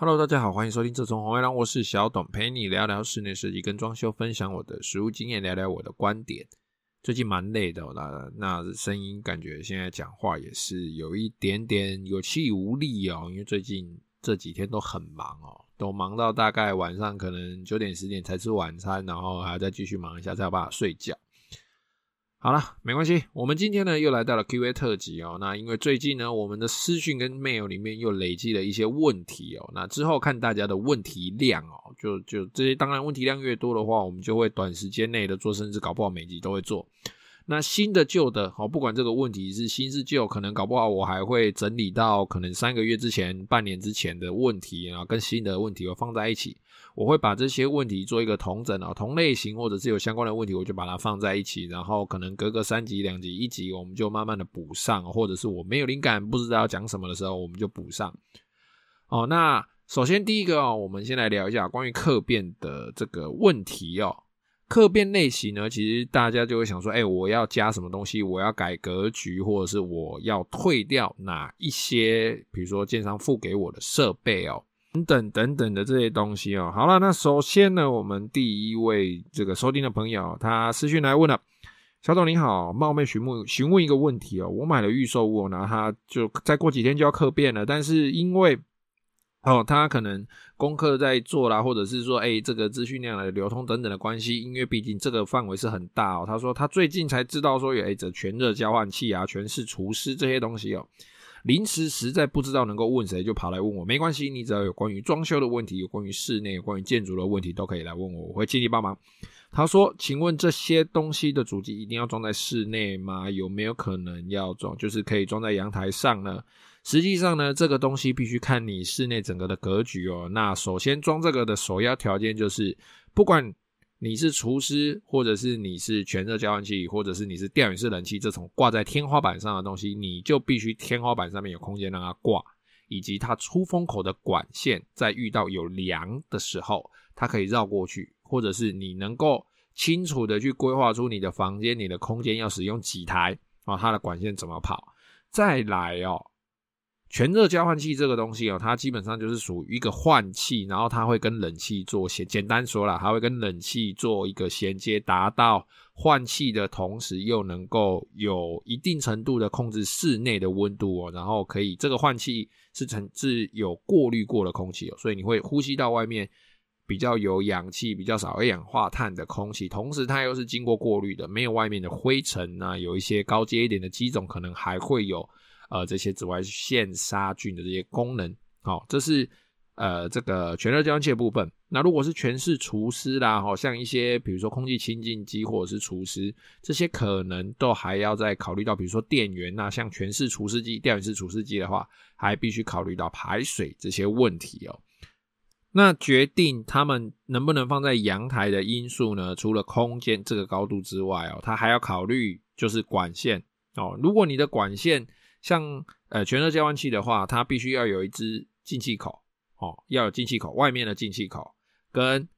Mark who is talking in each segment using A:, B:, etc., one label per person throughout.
A: Hello，大家好，欢迎收听这从红月亮，我是小董，陪你聊聊室内设计跟装修，分享我的实务经验，聊聊我的观点。最近蛮累的，那那声音感觉现在讲话也是有一点点有气无力哦，因为最近这几天都很忙哦，都忙到大概晚上可能九点十点才吃晚餐，然后还要再继续忙一下，才有办法睡觉。好了，没关系。我们今天呢又来到了 Q&A 特辑哦。那因为最近呢，我们的私讯跟 mail 里面又累积了一些问题哦。那之后看大家的问题量哦，就就这些，当然问题量越多的话，我们就会短时间内的做，甚至搞不好每集都会做。那新的旧的哦，不管这个问题是新是旧，可能搞不好我还会整理到可能三个月之前、半年之前的问题，然后跟新的问题我放在一起。我会把这些问题做一个统整啊，同类型或者是有相关的问题，我就把它放在一起，然后可能隔个三集、两集、一集，我们就慢慢的补上，或者是我没有灵感，不知道要讲什么的时候，我们就补上。哦，那首先第一个哦，我们先来聊一下关于客变的这个问题哦。客变类型呢，其实大家就会想说，哎，我要加什么东西？我要改格局，或者是我要退掉哪一些，比如说建商付给我的设备哦。等等等等的这些东西哦，好了，那首先呢，我们第一位这个收听的朋友，他私讯来问了，小董你好，冒昧询问询问一个问题哦，我买了预售屋，然后他就再过几天就要客变了，但是因为哦，他可能功课在做啦，或者是说，哎，这个资讯量的流通等等的关系，因为毕竟这个范围是很大哦，他说他最近才知道说有哎这全热交换器啊，全是除湿这些东西哦。临时实在不知道能够问谁，就跑来问我。没关系，你只要有关于装修的问题，有关于室内、有关于建筑的问题，都可以来问我，我会尽力帮忙。他说：“请问这些东西的主机一定要装在室内吗？有没有可能要装，就是可以装在阳台上呢？”实际上呢，这个东西必须看你室内整个的格局哦。那首先装这个的首要条件就是，不管。你是厨师，或者是你是全热交换器，或者是你是吊顶式冷气，这种挂在天花板上的东西，你就必须天花板上面有空间让它挂，以及它出风口的管线，在遇到有梁的时候，它可以绕过去，或者是你能够清楚的去规划出你的房间、你的空间要使用几台啊，它的管线怎么跑，再来哦。全热交换器这个东西哦，它基本上就是属于一个换气，然后它会跟冷气做衔，简单说啦，它会跟冷气做一个衔接，达到换气的同时又能够有一定程度的控制室内的温度哦，然后可以这个换气是成是有过滤过的空气哦，所以你会呼吸到外面比较有氧气、比较少二氧化碳的空气，同时它又是经过过滤的，没有外面的灰尘啊，有一些高阶一点的机种可能还会有。呃，这些紫外线杀菌的这些功能，好、哦，这是呃这个全热交换器的部分。那如果是全室除湿啦，好、哦、像一些比如说空气清净机或者是除湿，这些可能都还要再考虑到，比如说电源呐，像全室除湿机、吊顶式除湿机的话，还必须考虑到排水这些问题哦。那决定他们能不能放在阳台的因素呢？除了空间这个高度之外哦，它还要考虑就是管线哦。如果你的管线像呃全热交换器的话，它必须要有一支进气口哦，要有进气口，外面的进气口跟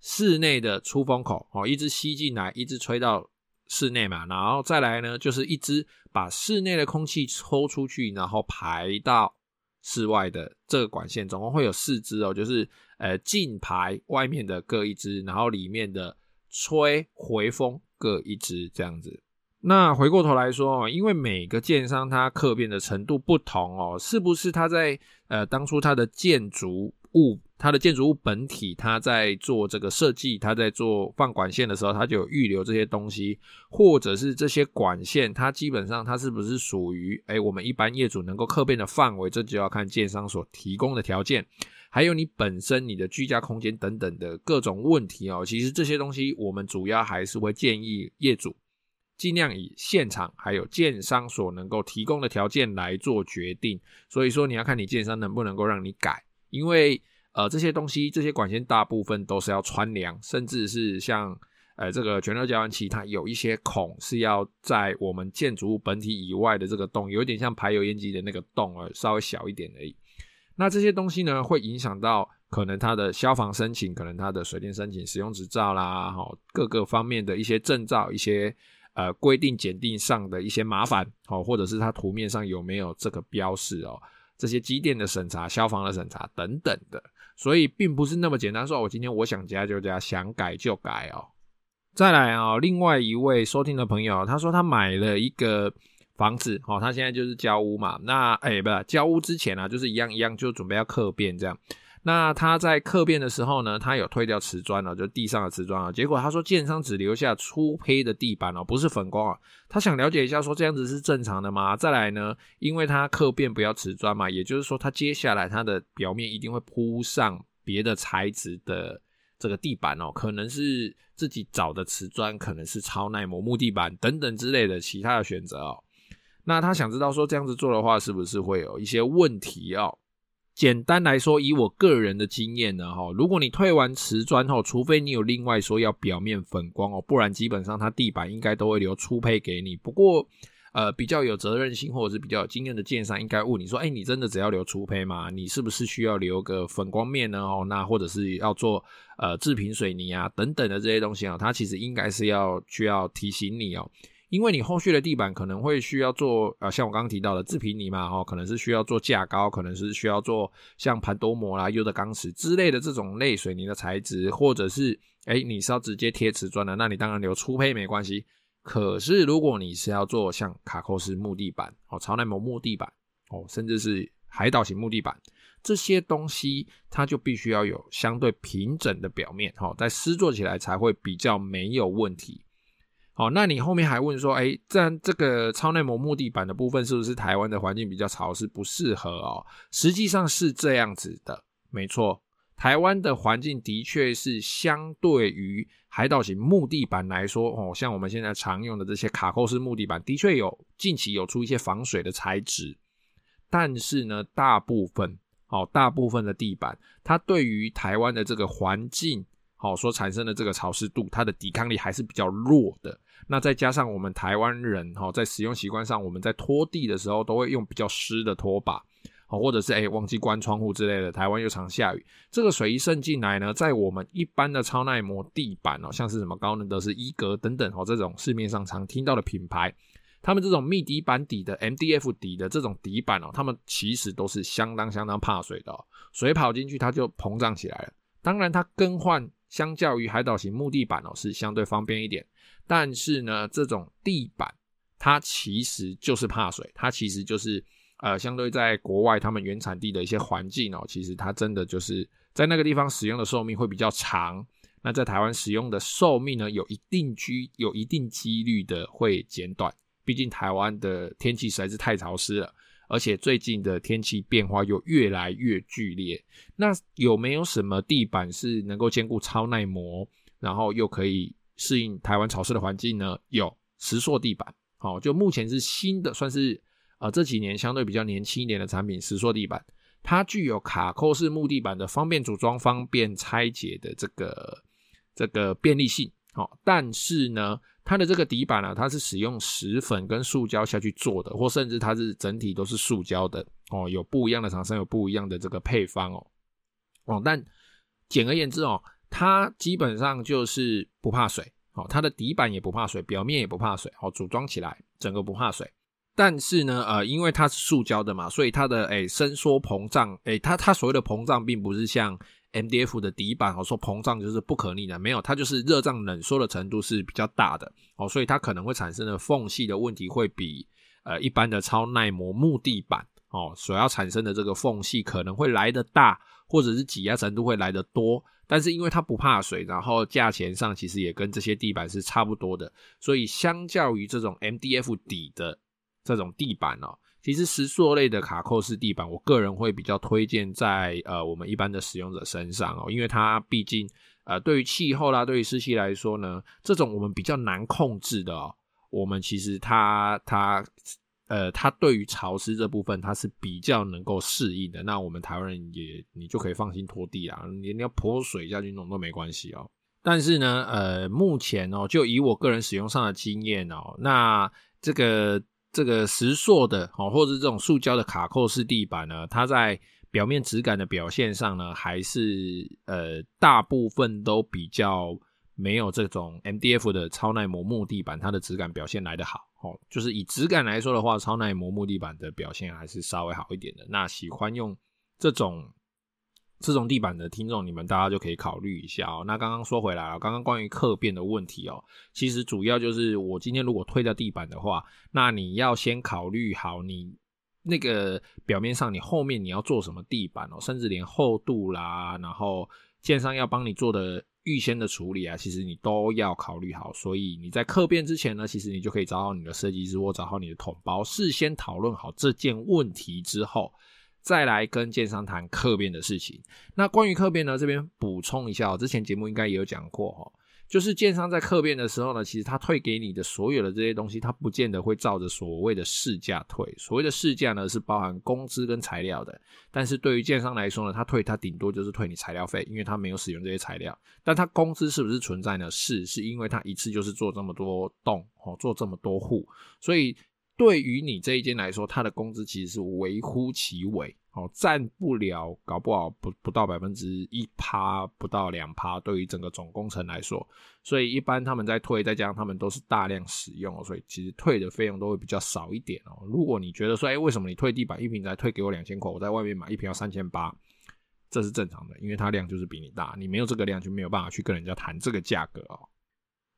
A: 室内的出风口哦，一支吸进来，一支吹到室内嘛，然后再来呢，就是一只把室内的空气抽出去，然后排到室外的这个管线，总共会有四支哦，就是呃进排外面的各一支，然后里面的吹回风各一支这样子。那回过头来说，因为每个建商它客变的程度不同哦，是不是他在呃当初他的建筑物，他的建筑物本体，他在做这个设计，他在做放管线的时候，他就有预留这些东西，或者是这些管线，它基本上它是不是属于诶我们一般业主能够客变的范围，这就要看建商所提供的条件，还有你本身你的居家空间等等的各种问题哦。其实这些东西我们主要还是会建议业主。尽量以现场还有建商所能够提供的条件来做决定，所以说你要看你建商能不能够让你改，因为呃这些东西这些管线大部分都是要穿梁，甚至是像呃这个全热交换器，它有一些孔是要在我们建筑物本体以外的这个洞，有点像排油烟机的那个洞而稍微小一点而已。那这些东西呢，会影响到可能它的消防申请，可能它的水电申请、使用执照啦，好各个方面的一些证照一些。呃，规定检定上的一些麻烦，哦，或者是它图面上有没有这个标示哦，这些机电的审查、消防的审查等等的，所以并不是那么简单说，我今天我想加就加，想改就改哦。再来啊、哦，另外一位收听的朋友，他说他买了一个房子，哦，他现在就是交屋嘛。那哎，不是交屋之前啊，就是一样一样，就准备要客变这样。那他在客变的时候呢，他有退掉瓷砖了，就地上的瓷砖啊。结果他说，建商只留下粗胚的地板哦，不是粉光啊。他想了解一下，说这样子是正常的吗？再来呢，因为他客变不要瓷砖嘛，也就是说，他接下来他的表面一定会铺上别的材质的这个地板哦，可能是自己找的瓷砖，可能是超耐磨木地板等等之类的其他的选择哦。那他想知道说，这样子做的话，是不是会有一些问题哦？简单来说，以我个人的经验呢，哈，如果你退完瓷砖后，除非你有另外说要表面粉光哦，不然基本上它地板应该都会留粗胚给你。不过，呃，比较有责任心或者是比较有经验的建商应该问你说，哎，你真的只要留粗胚吗？你是不是需要留个粉光面呢？哦，那或者是要做呃制品水泥啊等等的这些东西啊，它其实应该是要需要提醒你哦。因为你后续的地板可能会需要做，呃，像我刚刚提到的制品泥嘛，哦，可能是需要做架高，可能是需要做像盘多膜啦、优的钢瓷之类的这种类水泥的材质，或者是，诶，你是要直接贴瓷砖的，那你当然留粗胚没关系。可是如果你是要做像卡扣式木地板，哦，超耐磨木地板，哦，甚至是海岛型木地板，这些东西它就必须要有相对平整的表面，哦，在施作起来才会比较没有问题。好，那你后面还问说，哎、欸，这样这个超耐磨木地板的部分是不是台湾的环境比较潮湿，不适合哦？实际上是这样子的，没错，台湾的环境的确是相对于海岛型木地板来说，哦，像我们现在常用的这些卡扣式木地板，的确有近期有出一些防水的材质，但是呢，大部分，哦，大部分的地板，它对于台湾的这个环境，好，所产生的这个潮湿度，它的抵抗力还是比较弱的。那再加上我们台湾人哈，在使用习惯上，我们在拖地的时候都会用比较湿的拖把，好，或者是诶忘记关窗户之类的。台湾又常下雨，这个水一渗进来呢，在我们一般的超耐磨地板哦，像是什么高能德斯、伊格等等哦，这种市面上常听到的品牌，他们这种密底板底的 MDF 底的这种底板哦，他们其实都是相当相当怕水的哦，水跑进去它就膨胀起来了。当然，它更换相较于海岛型木地板哦，是相对方便一点。但是呢，这种地板它其实就是怕水，它其实就是呃，相对在国外他们原产地的一些环境哦，其实它真的就是在那个地方使用的寿命会比较长。那在台湾使用的寿命呢，有一定居有一定几率的会减短。毕竟台湾的天气实在是太潮湿了，而且最近的天气变化又越来越剧烈。那有没有什么地板是能够兼顾超耐磨，然后又可以适应台湾潮湿的环境呢？有石塑地板，好，就目前是新的，算是呃这几年相对比较年轻一点的产品。石塑地板，它具有卡扣式木地板的方便组装、方便拆解的这个这个便利性，好，但是呢，它的这个底板呢、啊，它是使用石粉跟塑胶下去做的，或甚至它是整体都是塑胶的哦。有不一样的厂商有不一样的这个配方哦，哦，但简而言之哦。它基本上就是不怕水，哦，它的底板也不怕水，表面也不怕水，哦，组装起来整个不怕水。但是呢，呃，因为它是塑胶的嘛，所以它的诶伸缩膨胀，诶它它所谓的膨胀，并不是像 MDF 的底板，哦，说膨胀就是不可逆的，没有，它就是热胀冷缩的程度是比较大的，哦，所以它可能会产生的缝隙的问题会比呃一般的超耐磨木地板，哦，所要产生的这个缝隙可能会来得大，或者是挤压程度会来得多。但是因为它不怕水，然后价钱上其实也跟这些地板是差不多的，所以相较于这种 MDF 底的这种地板哦，其实石塑类的卡扣式地板，我个人会比较推荐在呃我们一般的使用者身上哦，因为它毕竟呃对于气候啦，对于湿气来说呢，这种我们比较难控制的哦，我们其实它它。呃，它对于潮湿这部分，它是比较能够适应的。那我们台湾人也，你就可以放心拖地啊，你你要泼水下去弄都没关系哦。但是呢，呃，目前哦，就以我个人使用上的经验哦，那这个这个石塑的哦，或者这种塑胶的卡扣式地板呢，它在表面质感的表现上呢，还是呃大部分都比较没有这种 MDF 的超耐磨木地板，它的质感表现来得好。哦，就是以质感来说的话，超耐磨木地板的表现还是稍微好一点的。那喜欢用这种这种地板的听众，你们大家就可以考虑一下哦。那刚刚说回来了，刚刚关于客变的问题哦，其实主要就是我今天如果推掉地板的话，那你要先考虑好你那个表面上你后面你要做什么地板哦，甚至连厚度啦，然后建商要帮你做的。预先的处理啊，其实你都要考虑好，所以你在客变之前呢，其实你就可以找好你的设计师或找好你的统包，事先讨论好这件问题之后，再来跟建商谈客变的事情。那关于客变呢，这边补充一下，之前节目应该也有讲过哈。就是建商在客变的时候呢，其实他退给你的所有的这些东西，他不见得会照着所谓的市价退。所谓的市价呢，是包含工资跟材料的。但是对于建商来说呢，他退他顶多就是退你材料费，因为他没有使用这些材料。但他工资是不是存在呢？是，是因为他一次就是做这么多栋哦，做这么多户，所以对于你这一间来说，他的工资其实是微乎其微。哦，占不了，搞不好不不到百分之一趴，不到两趴，对于整个总工程来说，所以一般他们在退，再加上他们都是大量使用，所以其实退的费用都会比较少一点哦。如果你觉得说，哎，为什么你退地板一平才退给我两千块，我在外面买一平要三千八，这是正常的，因为它量就是比你大，你没有这个量就没有办法去跟人家谈这个价格哦。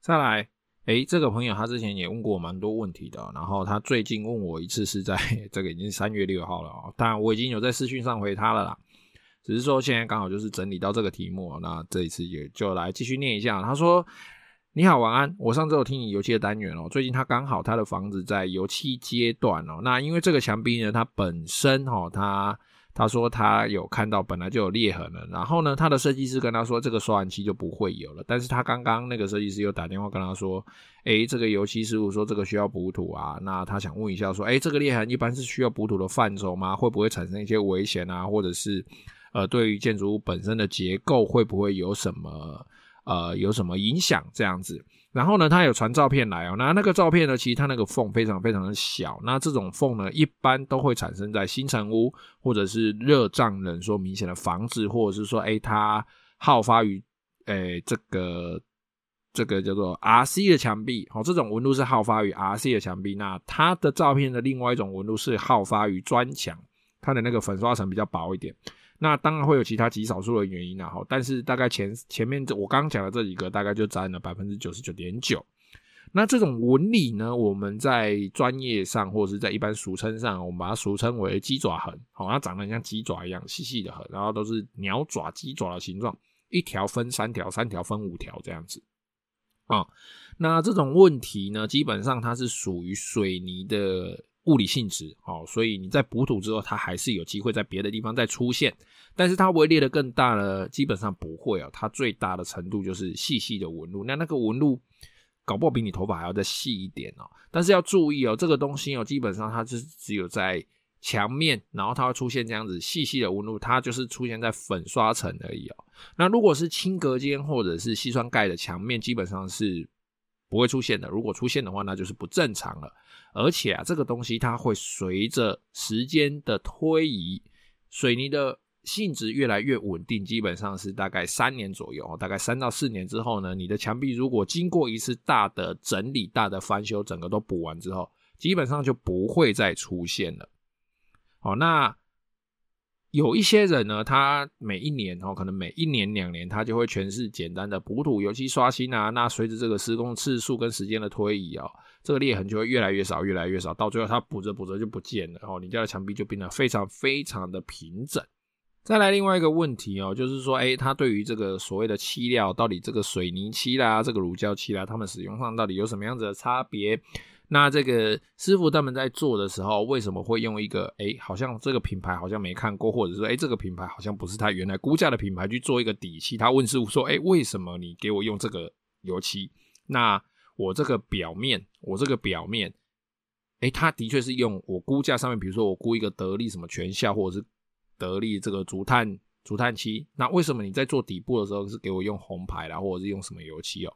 A: 再来。诶，这个朋友他之前也问过我蛮多问题的，然后他最近问我一次是在 这个已经三月六号了哦，当然我已经有在视讯上回他了啦，只是说现在刚好就是整理到这个题目，那这一次也就来继续念一下。他说：“你好，晚安，我上周有听你油漆的单元哦，最近他刚好他的房子在油漆阶段哦，那因为这个墙壁呢，它本身哦，它。”他说他有看到本来就有裂痕了，然后呢，他的设计师跟他说这个刷完漆就不会有了，但是他刚刚那个设计师又打电话跟他说，诶，这个油漆师傅说这个需要补土啊，那他想问一下说，诶，这个裂痕一般是需要补土的范畴吗？会不会产生一些危险啊？或者是呃，对于建筑物本身的结构会不会有什么呃有什么影响这样子？然后呢，他有传照片来哦，那那个照片呢，其实它那个缝非常非常的小，那这种缝呢，一般都会产生在新城屋或者是热胀冷缩明显的房子，或者是说，诶它好发于诶这个这个叫做 RC 的墙壁，哦，这种纹路是好发于 RC 的墙壁，那它的照片的另外一种纹路是好发于砖墙，它的那个粉刷层比较薄一点。那当然会有其他极少数的原因啦，哈，但是大概前前面这我刚刚讲的这几个，大概就占了百分之九十九点九。那这种纹理呢，我们在专业上或者是在一般俗称上，我们把它俗称为鸡爪痕，好，它长得像鸡爪一样细细的痕，然后都是鸟爪、鸡爪的形状，一条分三条，三条分五条这样子。啊，那这种问题呢，基本上它是属于水泥的。物理性质，哦，所以你在补土之后，它还是有机会在别的地方再出现，但是它会裂的更大呢？基本上不会哦，它最大的程度就是细细的纹路，那那个纹路搞不好比你头发还要再细一点哦。但是要注意哦，这个东西哦，基本上它是只有在墙面，然后它会出现这样子细细的纹路，它就是出现在粉刷层而已哦。那如果是轻隔间或者是矽酸钙的墙面，基本上是不会出现的。如果出现的话，那就是不正常了。而且啊，这个东西它会随着时间的推移，水泥的性质越来越稳定，基本上是大概三年左右，大概三到四年之后呢，你的墙壁如果经过一次大的整理、大的翻修，整个都补完之后，基本上就不会再出现了。好，那。有一些人呢，他每一年哦，可能每一年两年，他就会全是简单的补土、油漆刷新啊。那随着这个施工次数跟时间的推移哦，这个裂痕就会越来越少，越来越少，到最后它补着补着就不见了然后。你家的墙壁就变得非常非常的平整。再来另外一个问题哦，就是说，诶，它对于这个所谓的漆料，到底这个水泥漆啦，这个乳胶漆啦，他们使用上到底有什么样子的差别？那这个师傅他们在做的时候，为什么会用一个诶，好像这个品牌好像没看过，或者说诶，这个品牌好像不是他原来估价的品牌去做一个底漆？他问师傅说：“诶，为什么你给我用这个油漆？那我这个表面，我这个表面，诶，他的确是用我估价上面，比如说我估一个得力什么全效，或者是得力这个竹炭竹炭漆，那为什么你在做底部的时候是给我用红牌啦，或者是用什么油漆哦？”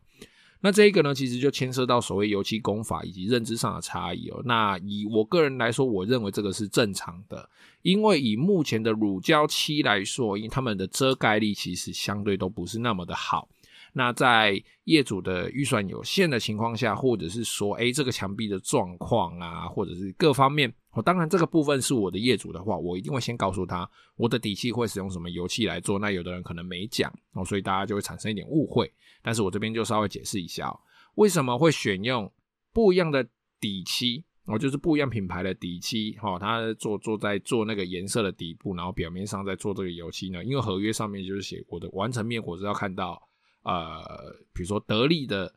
A: 那这一个呢，其实就牵涉到所谓油漆工法以及认知上的差异哦。那以我个人来说，我认为这个是正常的，因为以目前的乳胶漆来说，因为它们的遮盖力其实相对都不是那么的好。那在业主的预算有限的情况下，或者是说，诶，这个墙壁的状况啊，或者是各方面，我当然这个部分是我的业主的话，我一定会先告诉他，我的底漆会使用什么油漆来做。那有的人可能没讲哦，所以大家就会产生一点误会。但是我这边就稍微解释一下哦，为什么会选用不一样的底漆。哦，就是不一样品牌的底漆，哈，它做做在做那个颜色的底部，然后表面上在做这个油漆呢。因为合约上面就是写我的完成面，我是要看到，呃，比如说得力的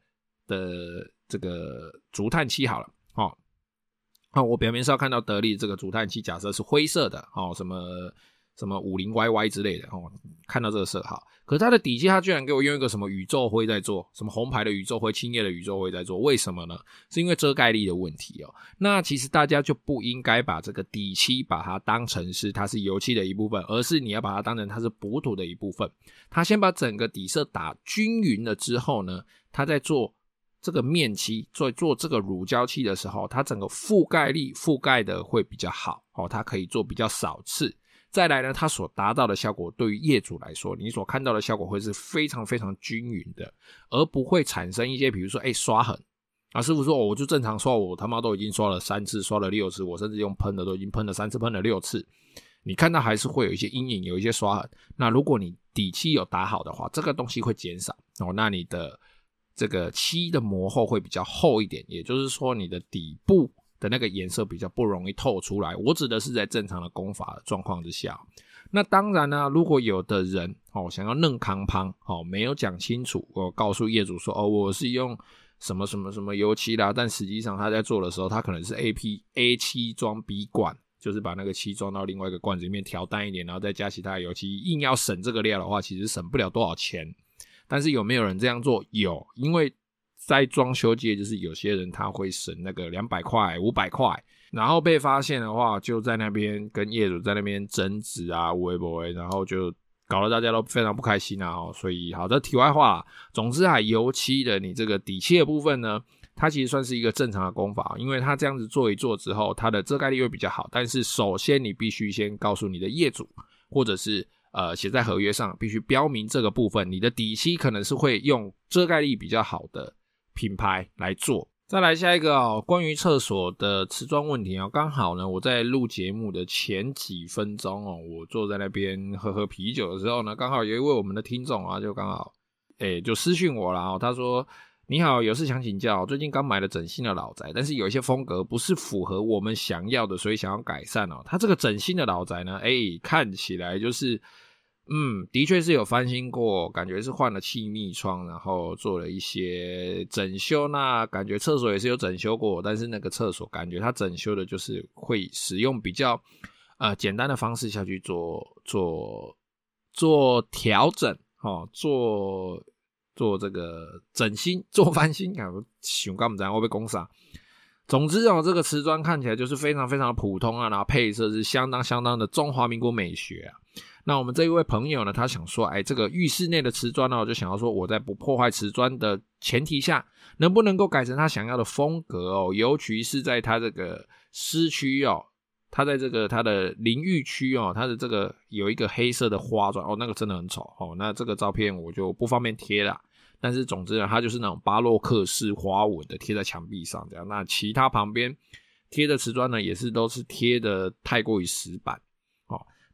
A: 的这个竹炭漆好了，哦，那我表面上要看到得力这个竹炭漆，假设是灰色的，哦，什么。什么五零 YY 之类的哦，看到这个色号，可是它的底漆，它居然给我用一个什么宇宙灰在做，什么红牌的宇宙灰、青叶的宇宙灰在做，为什么呢？是因为遮盖力的问题哦。那其实大家就不应该把这个底漆把它当成是它是油漆的一部分，而是你要把它当成它是补土的一部分。它先把整个底色打均匀了之后呢，它在做这个面漆，做做这个乳胶漆的时候，它整个覆盖力覆盖的会比较好哦，它可以做比较少次。再来呢，它所达到的效果，对于业主来说，你所看到的效果会是非常非常均匀的，而不会产生一些，比如说，哎，刷痕啊，师傅说哦，我就正常刷，我他妈都已经刷了三次，刷了六次，我甚至用喷的都已经喷了三次，喷了六次，你看到还是会有一些阴影，有一些刷痕。那如果你底漆有打好的话，这个东西会减少哦，那你的这个漆的膜厚会比较厚一点，也就是说，你的底部。的那个颜色比较不容易透出来，我指的是在正常的工法状况之下。那当然呢，如果有的人哦想要嫩康胖哦，没有讲清楚，我告诉业主说哦，我是用什么什么什么油漆啦，但实际上他在做的时候，他可能是 A P A 漆装 B 罐，就是把那个漆装到另外一个罐子里面调淡一点，然后再加其他油漆，硬要省这个料的话，其实省不了多少钱。但是有没有人这样做？有，因为。在装修界，就是有些人他会省那个两百块、五百块，然后被发现的话，就在那边跟业主在那边争执啊，微博，然后就搞得大家都非常不开心啊。所以，好的，题外话，总之啊，油漆的你这个底漆的部分呢，它其实算是一个正常的工法，因为它这样子做一做之后，它的遮盖力会比较好。但是，首先你必须先告诉你的业主，或者是呃写在合约上，必须标明这个部分，你的底漆可能是会用遮盖力比较好的。品牌来做，再来下一个哦，关于厕所的瓷砖问题啊，刚好呢，我在录节目的前几分钟哦，我坐在那边喝喝啤酒的时候呢，刚好有一位我们的听众啊，就刚好，诶，就私讯我了哦，他说：“你好，有事想请教，最近刚买了整新的老宅，但是有一些风格不是符合我们想要的，所以想要改善哦。他这个整新的老宅呢，诶，看起来就是。”嗯，的确是有翻新过，感觉是换了气密窗，然后做了一些整修。那感觉厕所也是有整修过，但是那个厕所感觉它整修的就是会使用比较呃简单的方式下去做做做调整，哦，做做这个整新做翻新啊，想干嘛？会被攻杀。总之哦，这个瓷砖看起来就是非常非常普通啊，然后配色是相当相当的中华民国美学啊。那我们这一位朋友呢，他想说，哎，这个浴室内的瓷砖呢，我就想要说，我在不破坏瓷砖的前提下，能不能够改成他想要的风格哦？尤其是在他这个湿区哦，他在这个他的淋浴区哦，他的这个有一个黑色的花砖哦，那个真的很丑哦。那这个照片我就不方便贴了，但是总之呢，它就是那种巴洛克式花纹的贴在墙壁上这样。那其他旁边贴的瓷砖呢，也是都是贴的太过于死板。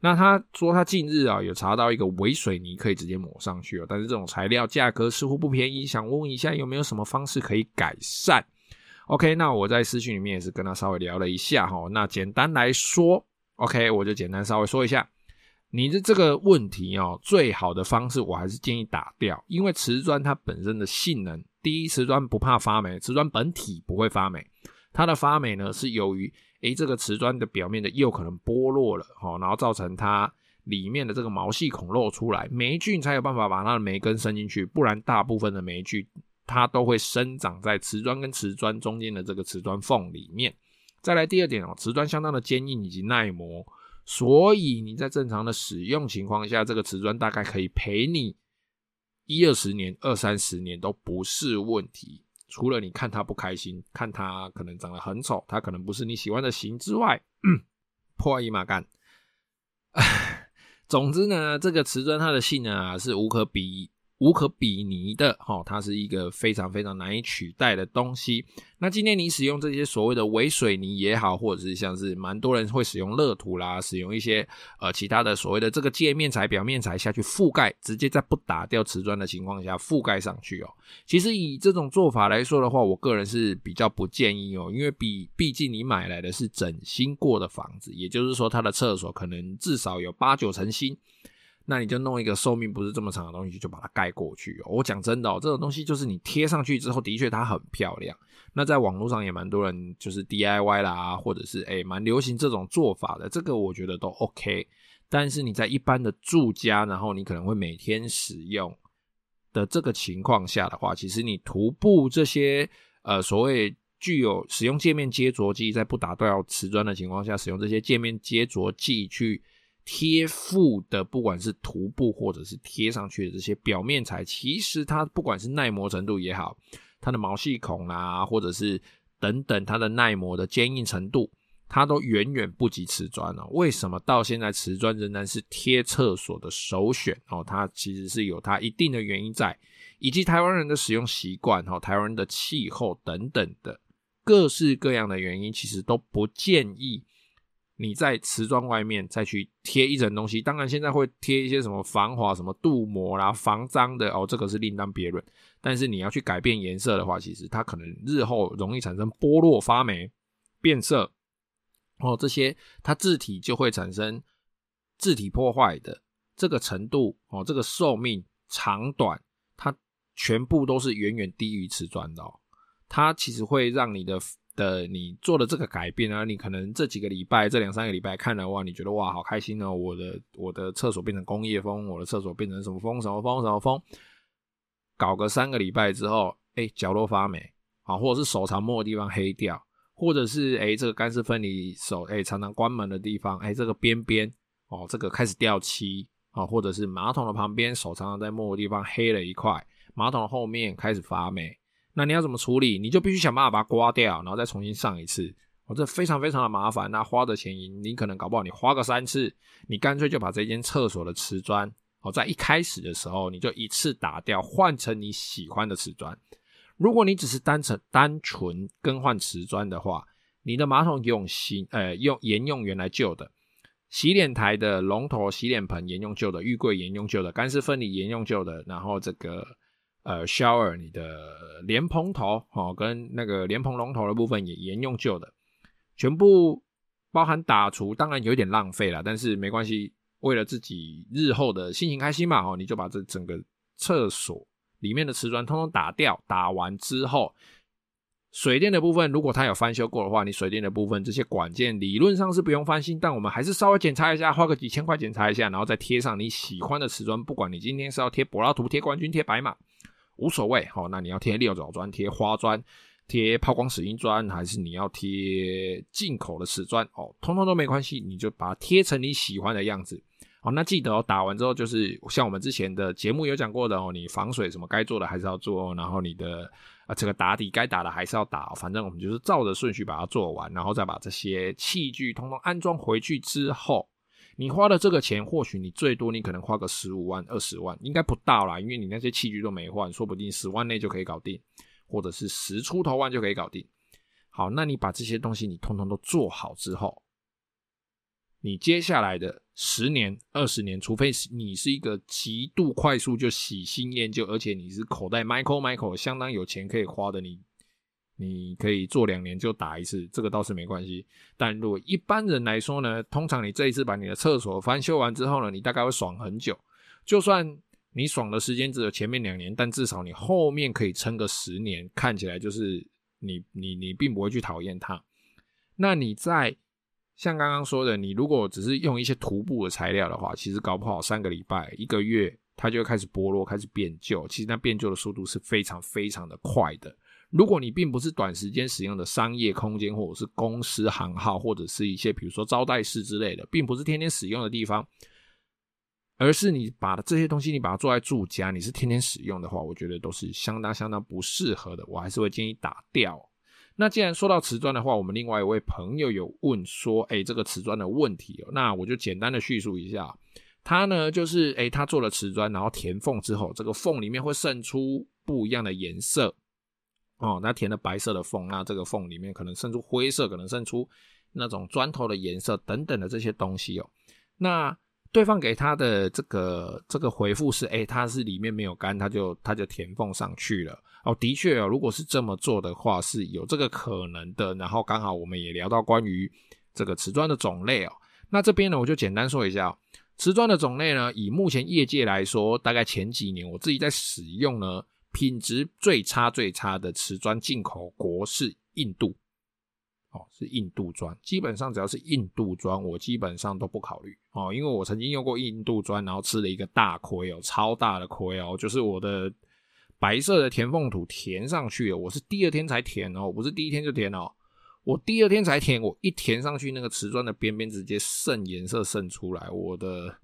A: 那他说他近日啊有查到一个微水泥可以直接抹上去哦，但是这种材料价格似乎不便宜，想问一下有没有什么方式可以改善？OK，那我在私讯里面也是跟他稍微聊了一下哈。那简单来说，OK，我就简单稍微说一下你的这个问题哦，最好的方式我还是建议打掉，因为瓷砖它本身的性能，第一，瓷砖不怕发霉，瓷砖本体不会发霉，它的发霉呢是由于。诶，这个瓷砖的表面的釉可能剥落了，哈，然后造成它里面的这个毛细孔露出来，霉菌才有办法把它的霉根伸进去，不然大部分的霉菌它都会生长在瓷砖跟瓷砖中间的这个瓷砖缝里面。再来第二点哦，瓷砖相当的坚硬以及耐磨，所以你在正常的使用情况下，这个瓷砖大概可以陪你一二十年、二三十年都不是问题。除了你看他不开心，看他可能长得很丑，他可能不是你喜欢的型之外，破一马干。总之呢，这个瓷砖它的性能啊是无可比无可比拟的，哈，它是一个非常非常难以取代的东西。那今天你使用这些所谓的微水泥也好，或者是像是蛮多人会使用乐土啦，使用一些呃其他的所谓的这个界面材、表面材下去覆盖，直接在不打掉瓷砖的情况下覆盖上去哦。其实以这种做法来说的话，我个人是比较不建议哦，因为比毕竟你买来的是整新过的房子，也就是说它的厕所可能至少有八九成新。那你就弄一个寿命不是这么长的东西，就把它盖过去喔。我讲真的喔，这种东西就是你贴上去之后，的确它很漂亮。那在网络上也蛮多人就是 DIY 啦，或者是诶蛮流行这种做法的，这个我觉得都 OK。但是你在一般的住家，然后你可能会每天使用的这个情况下的话，其实你涂布这些呃所谓具有使用界面接着剂，在不打掉瓷砖的情况下，使用这些界面接着剂去。贴附的，不管是涂布或者是贴上去的这些表面材，其实它不管是耐磨程度也好，它的毛细孔啊，或者是等等它的耐磨的坚硬程度，它都远远不及瓷砖哦。为什么到现在瓷砖仍然是贴厕所的首选哦？它其实是有它一定的原因在，以及台湾人的使用习惯哦，台湾人的气候等等的各式各样的原因，其实都不建议。你在瓷砖外面再去贴一层东西，当然现在会贴一些什么防滑、什么镀膜啦、防脏的哦，这个是另当别论。但是你要去改变颜色的话，其实它可能日后容易产生剥落、发霉、变色哦，这些它字体就会产生字体破坏的这个程度哦，这个寿命长短，它全部都是远远低于瓷砖的哦，它其实会让你的。的你做的这个改变啊，你可能这几个礼拜、这两三个礼拜看了哇，你觉得哇好开心哦！我的我的厕所变成工业风，我的厕所变成什么风什么风什么风？搞个三个礼拜之后，哎，角落发霉啊，或者是手常摸的地方黑掉，或者是哎这个干湿分离手哎常常关门的地方，哎这个边边哦这个开始掉漆啊，或者是马桶的旁边手常常在摸的地方黑了一块，马桶的后面开始发霉。那你要怎么处理？你就必须想办法把它刮掉，然后再重新上一次。哦，这非常非常的麻烦。那花的钱，你可能搞不好你花个三次，你干脆就把这间厕所的瓷砖，哦，在一开始的时候你就一次打掉，换成你喜欢的瓷砖。如果你只是单纯单纯更换瓷砖的话，你的马桶用新，呃，用沿用原来旧的，洗脸台的龙头、洗脸盆沿用旧的，浴柜沿用旧的，干湿分离沿用旧的，然后这个。呃，shower 你的莲蓬头哦，跟那个莲蓬龙头的部分也沿用旧的，全部包含打除，当然有点浪费了，但是没关系，为了自己日后的心情开心嘛，哦，你就把这整个厕所里面的瓷砖通通打掉，打完之后，水电的部分如果它有翻修过的话，你水电的部分这些管件理论上是不用翻新，但我们还是稍微检查一下，花个几千块检查一下，然后再贴上你喜欢的瓷砖，不管你今天是要贴柏拉图、贴冠军、贴白马。无所谓，好，那你要贴六角砖、贴花砖、贴抛光石英砖，还是你要贴进口的瓷砖，哦，通通都没关系，你就把它贴成你喜欢的样子，好，那记得哦，打完之后就是像我们之前的节目有讲过的哦，你防水什么该做的还是要做，然后你的啊这个打底该打的还是要打，反正我们就是照着顺序把它做完，然后再把这些器具通通安装回去之后。你花的这个钱，或许你最多你可能花个十五万、二十万，应该不到啦，因为你那些器具都没换，说不定十万内就可以搞定，或者是十出头万就可以搞定。好，那你把这些东西你通通都做好之后，你接下来的十年、二十年，除非是你是一个极度快速就喜新厌旧，而且你是口袋 Michael Michael 相当有钱可以花的你。你可以做两年就打一次，这个倒是没关系。但如果一般人来说呢，通常你这一次把你的厕所翻修完之后呢，你大概会爽很久。就算你爽的时间只有前面两年，但至少你后面可以撑个十年，看起来就是你你你并不会去讨厌它。那你在像刚刚说的，你如果只是用一些涂布的材料的话，其实搞不好三个礼拜、一个月，它就会开始剥落、开始变旧。其实那变旧的速度是非常非常的快的。如果你并不是短时间使用的商业空间，或者是公司行号，或者是一些比如说招待室之类的，并不是天天使用的地方，而是你把这些东西你把它做在住家，你是天天使用的话，我觉得都是相当相当不适合的。我还是会建议打掉。那既然说到瓷砖的话，我们另外一位朋友有问说，哎，这个瓷砖的问题哦，那我就简单的叙述一下。它呢就是诶，它做了瓷砖，然后填缝之后，这个缝里面会渗出不一样的颜色哦。那填了白色的缝，那这个缝里面可能渗出灰色，可能渗出那种砖头的颜色等等的这些东西哦。那对方给他的这个这个回复是，诶，他是里面没有干，他就他就填缝上去了。哦，的确哦，如果是这么做的话，是有这个可能的。然后刚好我们也聊到关于这个瓷砖的种类哦。那这边呢，我就简单说一下哦，瓷砖的种类呢，以目前业界来说，大概前几年我自己在使用呢，品质最差最差的瓷砖进口国是印度。哦，是印度砖，基本上只要是印度砖，我基本上都不考虑哦，因为我曾经用过印度砖，然后吃了一个大亏哦，超大的亏哦，就是我的白色的填缝土填上去了，我是第二天才填哦，不是第一天就填哦，我第二天才填，我一填上去，那个瓷砖的边边直接渗颜色渗出来，我的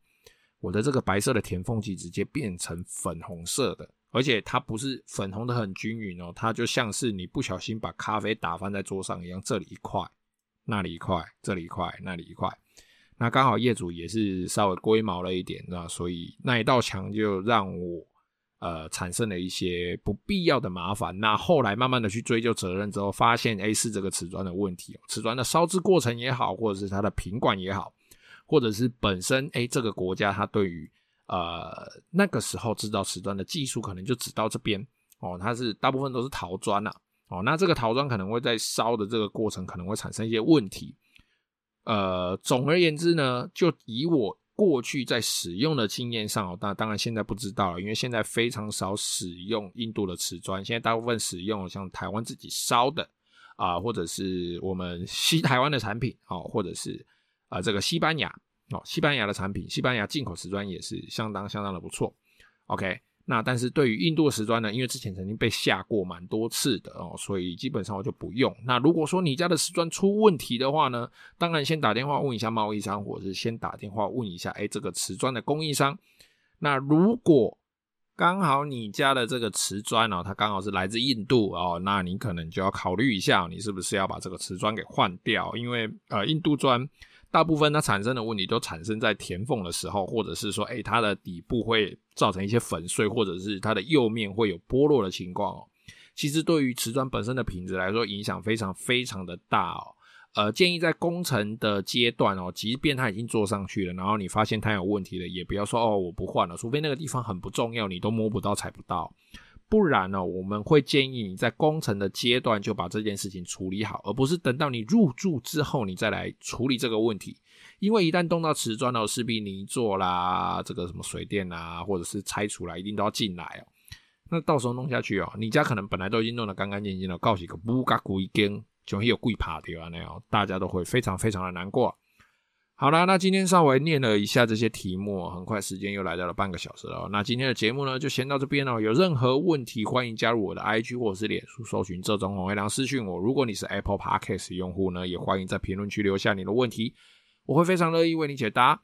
A: 我的这个白色的填缝剂直接变成粉红色的。而且它不是粉红的很均匀哦，它就像是你不小心把咖啡打翻在桌上一样，这里一块，那里一块，这里一块，那里一块。那刚好业主也是稍微龟毛了一点，那所以那一道墙就让我呃产生了一些不必要的麻烦。那后来慢慢的去追究责任之后，发现诶是这个瓷砖的问题，瓷砖的烧制过程也好，或者是它的品管也好，或者是本身诶这个国家它对于呃，那个时候制造瓷砖的技术可能就只到这边哦，它是大部分都是陶砖呐，哦，那这个陶砖可能会在烧的这个过程可能会产生一些问题。呃，总而言之呢，就以我过去在使用的经验上哦，那当然现在不知道了，因为现在非常少使用印度的瓷砖，现在大部分使用像台湾自己烧的啊、或者是我们西台湾的产品哦，或者是啊、这个西班牙。哦，西班牙的产品，西班牙进口瓷砖也是相当相当的不错。OK，那但是对于印度的瓷砖呢，因为之前曾经被下过蛮多次的哦，所以基本上我就不用。那如果说你家的瓷砖出问题的话呢，当然先打电话问一下贸易商，或者是先打电话问一下，哎，这个瓷砖的供应商。那如果刚好你家的这个瓷砖哦，它刚好是来自印度哦，那你可能就要考虑一下，你是不是要把这个瓷砖给换掉，因为呃，印度砖。大部分它产生的问题都产生在填缝的时候，或者是说，诶，它的底部会造成一些粉碎，或者是它的釉面会有剥落的情况哦。其实对于瓷砖本身的品质来说，影响非常非常的大哦。呃，建议在工程的阶段哦，即便它已经做上去了，然后你发现它有问题了，也不要说哦，我不换了，除非那个地方很不重要，你都摸不到、踩不到。不然呢，我们会建议你在工程的阶段就把这件事情处理好，而不是等到你入住之后你再来处理这个问题。因为一旦动到瓷砖哦，势必泥做啦，这个什么水电啦，或者是拆除啦，一定都要进来哦。那到时候弄下去哦，你家可能本来都已经弄得干干净净了，告起个不嘎咕一根，就会有鬼爬掉啊那样，大家都会非常非常的难过。好啦，那今天稍微念了一下这些题目，很快时间又来到了半个小时了。那今天的节目呢，就先到这边了。有任何问题，欢迎加入我的 IG 或者是脸书，搜寻这种红黑狼私讯我。如果你是 Apple Podcast 用户呢，也欢迎在评论区留下你的问题，我会非常乐意为你解答。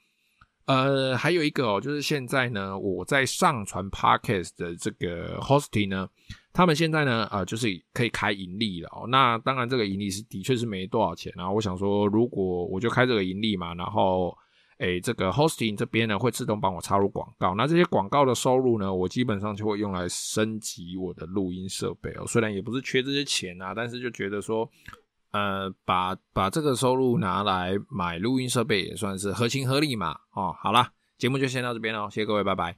A: 呃，还有一个哦，就是现在呢，我在上传 Podcast 的这个 Hosting 呢。他们现在呢，呃，就是可以开盈利了哦。那当然，这个盈利是的确是没多少钱。然后我想说，如果我就开这个盈利嘛，然后，诶，这个 hosting 这边呢会自动帮我插入广告。那这些广告的收入呢，我基本上就会用来升级我的录音设备哦。虽然也不是缺这些钱啊，但是就觉得说，呃，把把这个收入拿来买录音设备也算是合情合理嘛。哦，好啦，节目就先到这边喽，谢谢各位，拜拜。